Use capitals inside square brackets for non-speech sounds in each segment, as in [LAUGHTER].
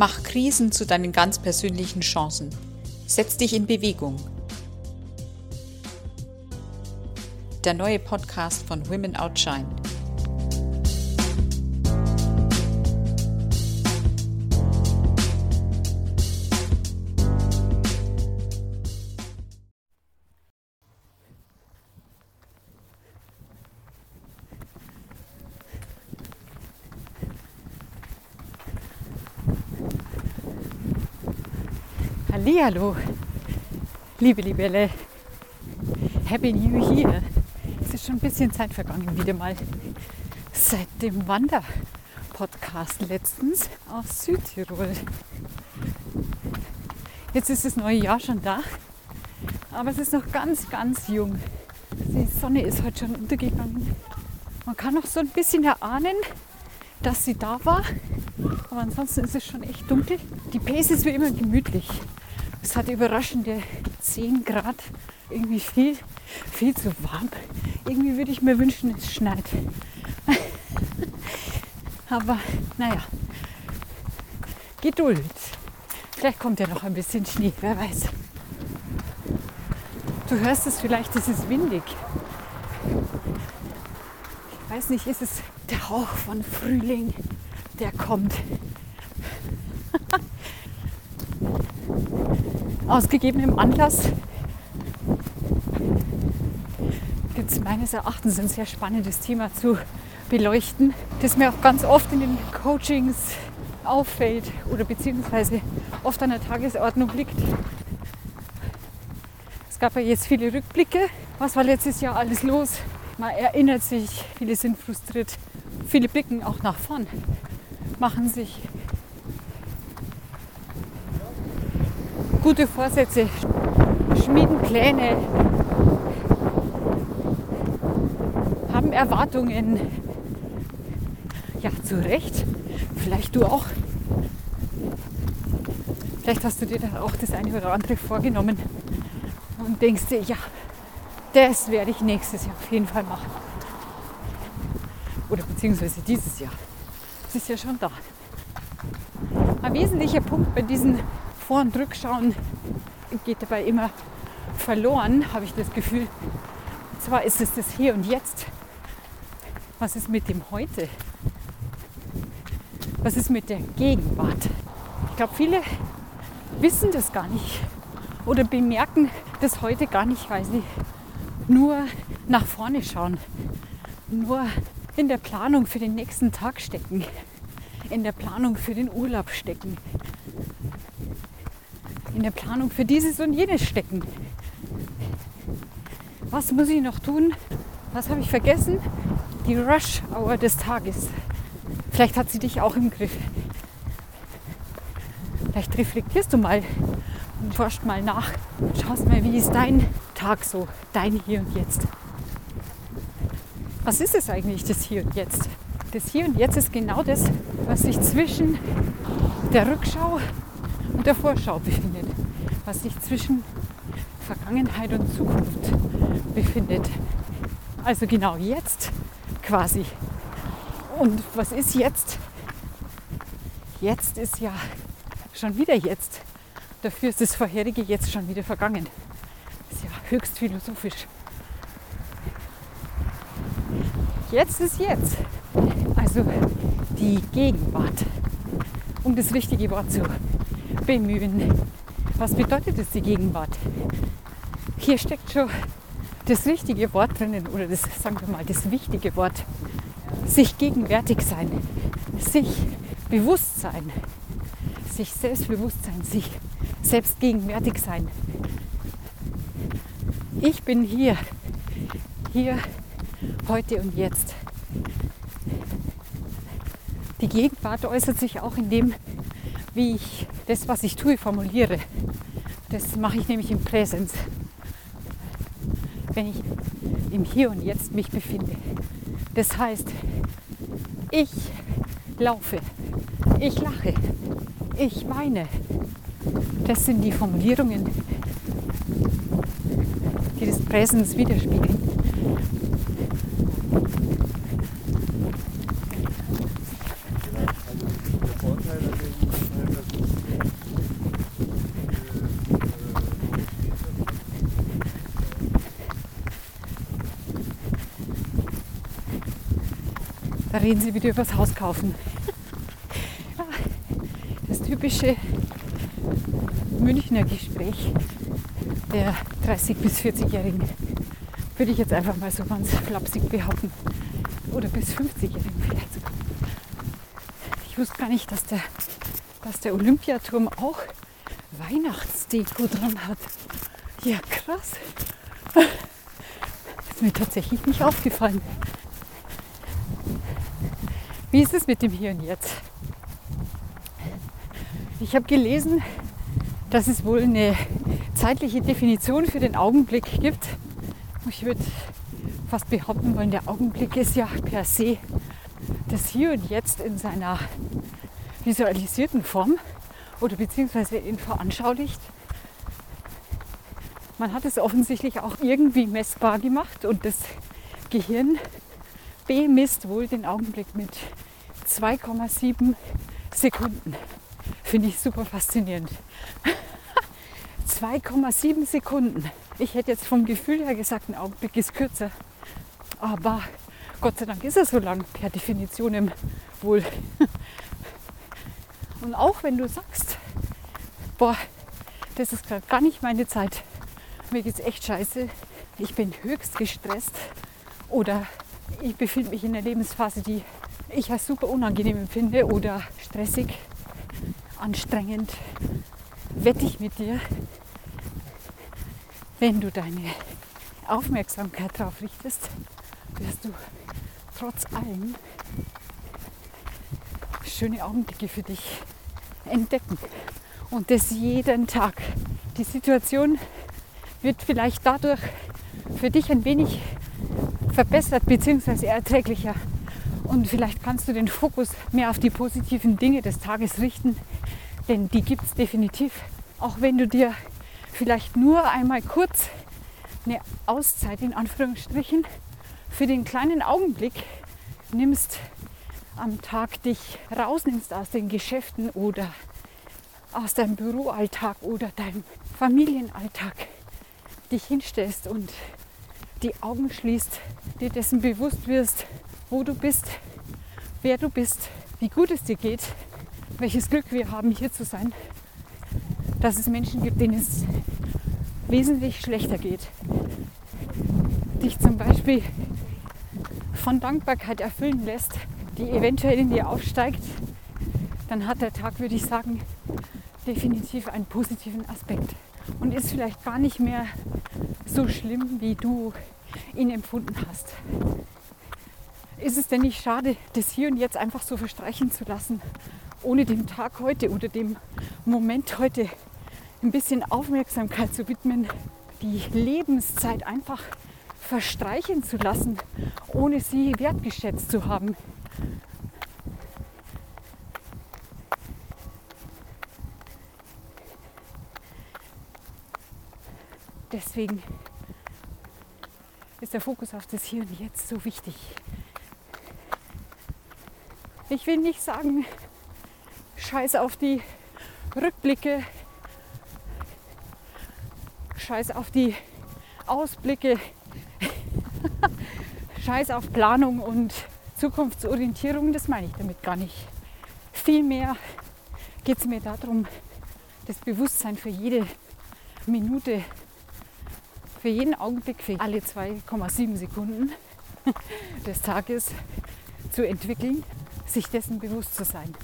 Mach Krisen zu deinen ganz persönlichen Chancen. Setz dich in Bewegung. Der neue Podcast von Women Outshine. Hallo, liebe Libelle. Happy New Year. Es ist schon ein bisschen Zeit vergangen, wieder mal seit dem Wander-Podcast letztens aus Südtirol. Jetzt ist das neue Jahr schon da, aber es ist noch ganz, ganz jung. Die Sonne ist heute schon untergegangen. Man kann noch so ein bisschen erahnen, dass sie da war, aber ansonsten ist es schon echt dunkel. Die Pace ist wie immer gemütlich. Es hat überraschende 10 Grad. Irgendwie viel, viel zu warm. Irgendwie würde ich mir wünschen, es schneit. [LAUGHS] Aber naja, Geduld. Vielleicht kommt ja noch ein bisschen Schnee, wer weiß. Du hörst es vielleicht, es ist windig. Ich weiß nicht, ist es der Hauch von Frühling, der kommt. Aus gegebenem Anlass gibt es meines Erachtens ein sehr spannendes Thema zu beleuchten, das mir auch ganz oft in den Coachings auffällt oder beziehungsweise oft an der Tagesordnung liegt. Es gab ja jetzt viele Rückblicke. Was war letztes Jahr alles los? Man erinnert sich, viele sind frustriert, viele blicken auch nach vorn, machen sich gute Vorsätze, schmieden Pläne, haben Erwartungen. Ja, zu Recht. Vielleicht du auch. Vielleicht hast du dir dann auch das eine oder andere vorgenommen und denkst dir, ja, das werde ich nächstes Jahr auf jeden Fall machen. Oder beziehungsweise dieses Jahr. Es ist ja schon da. Ein wesentlicher Punkt bei diesen vor- und Rückschauen geht dabei immer verloren, habe ich das Gefühl. Und zwar ist es das Hier und Jetzt. Was ist mit dem Heute? Was ist mit der Gegenwart? Ich glaube, viele wissen das gar nicht oder bemerken das heute gar nicht, weil sie nur nach vorne schauen, nur in der Planung für den nächsten Tag stecken, in der Planung für den Urlaub stecken, in der Planung für dieses und jenes stecken. Was muss ich noch tun? Was habe ich vergessen? Die Rush-Hour des Tages. Vielleicht hat sie dich auch im Griff. Vielleicht reflektierst du mal und forschst mal nach. Schaust mal, wie ist dein Tag so, dein Hier und Jetzt. Was ist es eigentlich, das Hier und Jetzt? Das Hier und Jetzt ist genau das, was sich zwischen der Rückschau der Vorschau befindet, was sich zwischen Vergangenheit und Zukunft befindet. Also genau jetzt quasi. Und was ist jetzt? Jetzt ist ja schon wieder jetzt. Dafür ist das vorherige jetzt schon wieder vergangen. Ist ja höchst philosophisch. Jetzt ist jetzt. Also die Gegenwart. Um das richtige Wort zu bemühen. Was bedeutet es, die Gegenwart? Hier steckt schon das richtige Wort drinnen, oder das, sagen wir mal, das wichtige Wort. Sich gegenwärtig sein, sich bewusst sein, sich selbstbewusst sein, sich selbst gegenwärtig sein. Ich bin hier, hier, heute und jetzt. Die Gegenwart äußert sich auch in dem, wie ich das, was ich tue, formuliere. Das mache ich nämlich im Präsens, wenn ich im Hier und Jetzt mich befinde. Das heißt, ich laufe, ich lache, ich weine. Das sind die Formulierungen, die das Präsens widerspiegeln. Reden sie wieder übers Haus kaufen. Das typische Münchner Gespräch der 30- bis 40-Jährigen, würde ich jetzt einfach mal so ganz flapsig behaupten. Oder bis 50-Jährigen vielleicht sogar. Ich wusste gar nicht, dass der, dass der Olympiaturm auch Weihnachtsdeko dran hat. Ja, krass. Ist mir tatsächlich nicht aufgefallen. Wie ist es mit dem Hier und Jetzt? Ich habe gelesen, dass es wohl eine zeitliche Definition für den Augenblick gibt. Ich würde fast behaupten wollen, der Augenblick ist ja per se das Hier und Jetzt in seiner visualisierten Form oder beziehungsweise in veranschaulicht. Man hat es offensichtlich auch irgendwie messbar gemacht und das Gehirn bemisst wohl den Augenblick mit 2,7 Sekunden. Finde ich super faszinierend. [LAUGHS] 2,7 Sekunden. Ich hätte jetzt vom Gefühl her gesagt, ein Augenblick ist kürzer. Aber Gott sei Dank ist er so lang, per Definition wohl. [LAUGHS] Und auch wenn du sagst, boah, das ist gerade gar nicht meine Zeit, mir geht es echt scheiße, ich bin höchst gestresst oder ich befinde mich in einer Lebensphase, die ich als super unangenehm empfinde oder stressig, anstrengend, wette ich mit dir, wenn du deine Aufmerksamkeit darauf richtest, wirst du trotz allem schöne Augenblicke für dich entdecken. Und das jeden Tag. Die Situation wird vielleicht dadurch für dich ein wenig verbessert bzw. erträglicher. Und vielleicht kannst du den Fokus mehr auf die positiven Dinge des Tages richten, denn die gibt es definitiv. Auch wenn du dir vielleicht nur einmal kurz eine Auszeit in Anführungsstrichen für den kleinen Augenblick nimmst am Tag, dich rausnimmst aus den Geschäften oder aus deinem Büroalltag oder deinem Familienalltag, dich hinstellst und die Augen schließt, dir dessen bewusst wirst, wo du bist, wer du bist, wie gut es dir geht, welches Glück wir haben, hier zu sein, dass es Menschen gibt, denen es wesentlich schlechter geht. Dich zum Beispiel von Dankbarkeit erfüllen lässt, die eventuell in dir aufsteigt, dann hat der Tag, würde ich sagen, definitiv einen positiven Aspekt und ist vielleicht gar nicht mehr so schlimm, wie du ihn empfunden hast. Ist es denn nicht schade, das hier und jetzt einfach so verstreichen zu lassen, ohne dem Tag heute oder dem Moment heute ein bisschen Aufmerksamkeit zu widmen, die Lebenszeit einfach verstreichen zu lassen, ohne sie wertgeschätzt zu haben? Deswegen ist der Fokus auf das Hier und Jetzt so wichtig. Ich will nicht sagen, scheiß auf die Rückblicke, scheiß auf die Ausblicke, [LAUGHS] scheiß auf Planung und Zukunftsorientierung, das meine ich damit gar nicht. Vielmehr geht es mir darum, das Bewusstsein für jede Minute für jeden Augenblick, für alle 2,7 Sekunden [LAUGHS] des Tages zu entwickeln, sich dessen bewusst zu sein.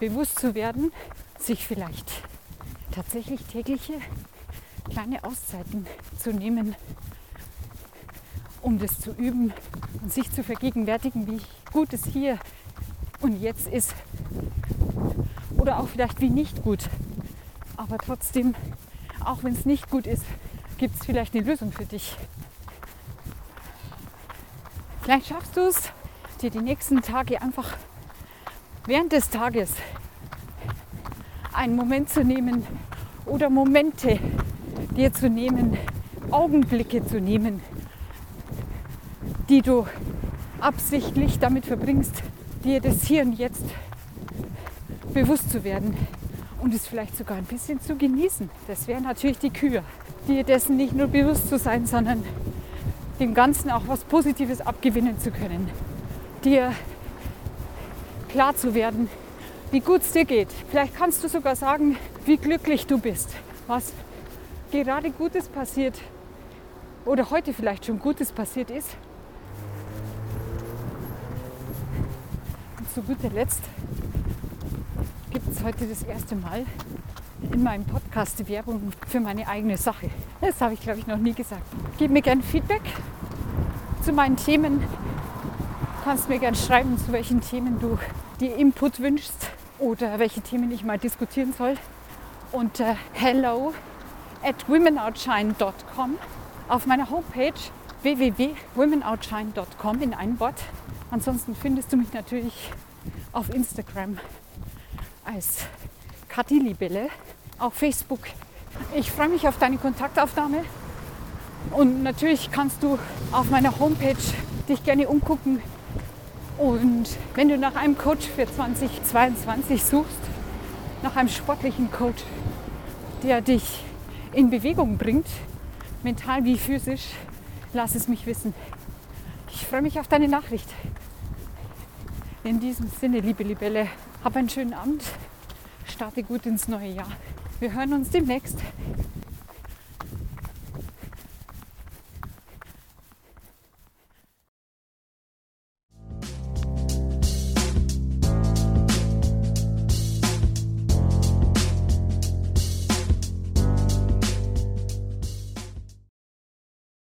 Bewusst zu werden, sich vielleicht tatsächlich tägliche kleine Auszeiten zu nehmen, um das zu üben und sich zu vergegenwärtigen, wie gut es hier und jetzt ist. Oder auch vielleicht wie nicht gut. Aber trotzdem, auch wenn es nicht gut ist, gibt es vielleicht eine Lösung für dich. Vielleicht schaffst du es, dir die nächsten Tage einfach während des Tages einen Moment zu nehmen oder Momente dir zu nehmen, Augenblicke zu nehmen, die du absichtlich damit verbringst, dir das Hier und Jetzt bewusst zu werden und es vielleicht sogar ein bisschen zu genießen. Das wären natürlich die Kühe dir dessen nicht nur bewusst zu sein, sondern dem Ganzen auch was Positives abgewinnen zu können. Dir klar zu werden, wie gut es dir geht. Vielleicht kannst du sogar sagen, wie glücklich du bist, was gerade Gutes passiert oder heute vielleicht schon Gutes passiert ist. Und zu guter Letzt gibt es heute das erste Mal in meinem Podcast die Werbung für meine eigene Sache. Das habe ich, glaube ich, noch nie gesagt. Gib mir gerne Feedback zu meinen Themen. Du kannst mir gerne schreiben, zu welchen Themen du dir Input wünschst oder welche Themen ich mal diskutieren soll. Unter hello at womenoutshine.com auf meiner Homepage www.womenoutshine.com in einem Wort. Ansonsten findest du mich natürlich auf Instagram als Kathi Libelle, auf Facebook. Ich freue mich auf deine Kontaktaufnahme und natürlich kannst du auf meiner Homepage dich gerne umgucken. Und wenn du nach einem Coach für 2022 suchst, nach einem sportlichen Coach, der dich in Bewegung bringt, mental wie physisch, lass es mich wissen. Ich freue mich auf deine Nachricht. In diesem Sinne, liebe Libelle, hab einen schönen Abend, starte gut ins neue Jahr. Wir hören uns demnächst.